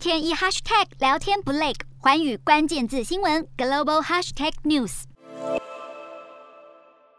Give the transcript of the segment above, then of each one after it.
天一 hashtag 聊天不累，寰宇关键字新闻 global hashtag news。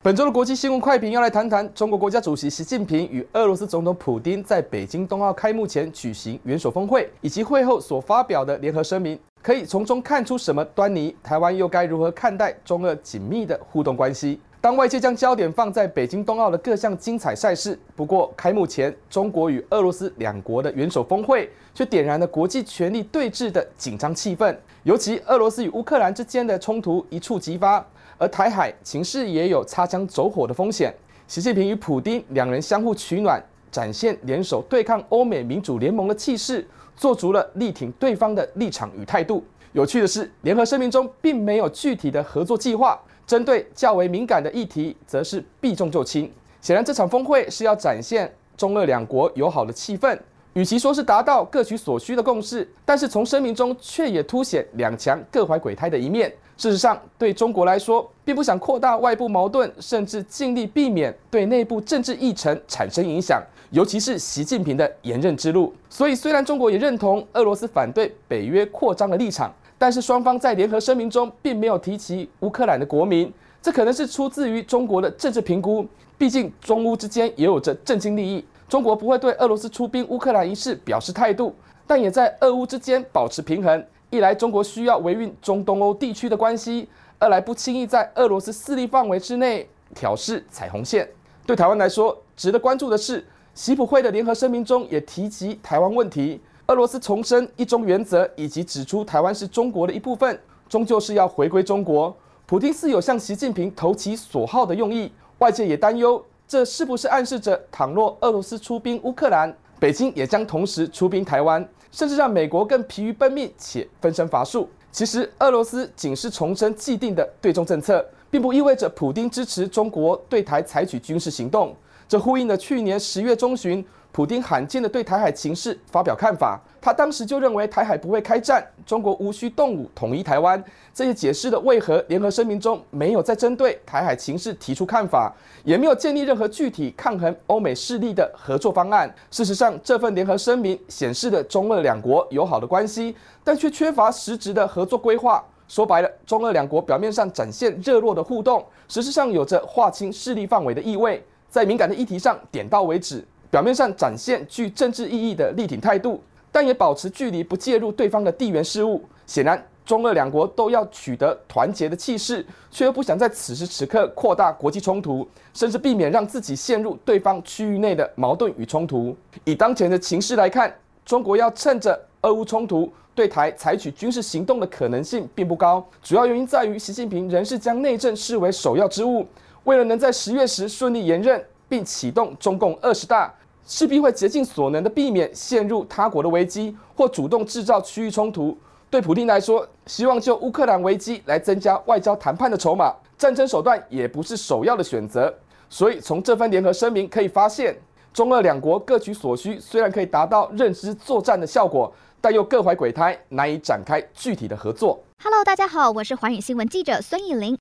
本周的国际新闻快评要来谈谈中国国家主席习近平与俄罗斯总统普丁在北京冬奥开幕前举行元首峰会，以及会后所发表的联合声明，可以从中看出什么端倪？台湾又该如何看待中俄紧密的互动关系？当外界将焦点放在北京冬奥的各项精彩赛事，不过开幕前中国与俄罗斯两国的元首峰会却点燃了国际权力对峙的紧张气氛。尤其俄罗斯与乌克兰之间的冲突一触即发，而台海情势也有擦枪走火的风险。习近平与普丁两人相互取暖，展现联手对抗欧美民主联盟的气势，做足了力挺对方的立场与态度。有趣的是，联合声明中并没有具体的合作计划。针对较为敏感的议题，则是避重就轻。显然，这场峰会是要展现中俄两国友好的气氛。与其说是达到各取所需的共识，但是从声明中却也凸显两强各怀鬼胎的一面。事实上，对中国来说，并不想扩大外部矛盾，甚至尽力避免对内部政治议程产生影响，尤其是习近平的言任之路。所以，虽然中国也认同俄罗斯反对北约扩张的立场。但是双方在联合声明中并没有提及乌克兰的国民，这可能是出自于中国的政治评估。毕竟中乌之间也有着政经利益，中国不会对俄罗斯出兵乌克兰一事表示态度，但也在俄乌之间保持平衡。一来中国需要维运中东欧地区的关系，二来不轻易在俄罗斯势力范围之内挑事踩红线。对台湾来说，值得关注的是，习普会的联合声明中也提及台湾问题。俄罗斯重申一中原则，以及指出台湾是中国的一部分，终究是要回归中国。普丁似有向习近平投其所好的用意，外界也担忧，这是不是暗示着，倘若俄罗斯出兵乌克兰，北京也将同时出兵台湾，甚至让美国更疲于奔命且分身乏术？其实，俄罗斯仅是重申既定的对中政策，并不意味着普丁支持中国对台采取军事行动。这呼应了去年十月中旬。普丁罕见的对台海情势发表看法，他当时就认为台海不会开战，中国无需动武统一台湾。这也解释了为何联合声明中没有再针对台海情势提出看法，也没有建立任何具体抗衡欧美势力的合作方案。事实上，这份联合声明显示了中俄两国友好的关系，但却缺乏实质的合作规划。说白了，中俄两国表面上展现热络的互动，实质上有着划清势力范围的意味，在敏感的议题上点到为止。表面上展现具政治意义的力挺态度，但也保持距离，不介入对方的地缘事务。显然，中俄两国都要取得团结的气势，却又不想在此时此刻扩大国际冲突，甚至避免让自己陷入对方区域内的矛盾与冲突。以当前的情势来看，中国要趁着俄乌冲突对台采取军事行动的可能性并不高。主要原因在于，习近平仍是将内政视为首要之务。为了能在十月时顺利延任，并启动中共二十大。势必会竭尽所能的避免陷入他国的危机，或主动制造区域冲突。对普丁来说，希望就乌克兰危机来增加外交谈判的筹码，战争手段也不是首要的选择。所以，从这份联合声明可以发现，中俄两国各取所需，虽然可以达到认知作战的效果，但又各怀鬼胎，难以展开具体的合作。Hello，大家好，我是寰宇新闻记者孙艺玲。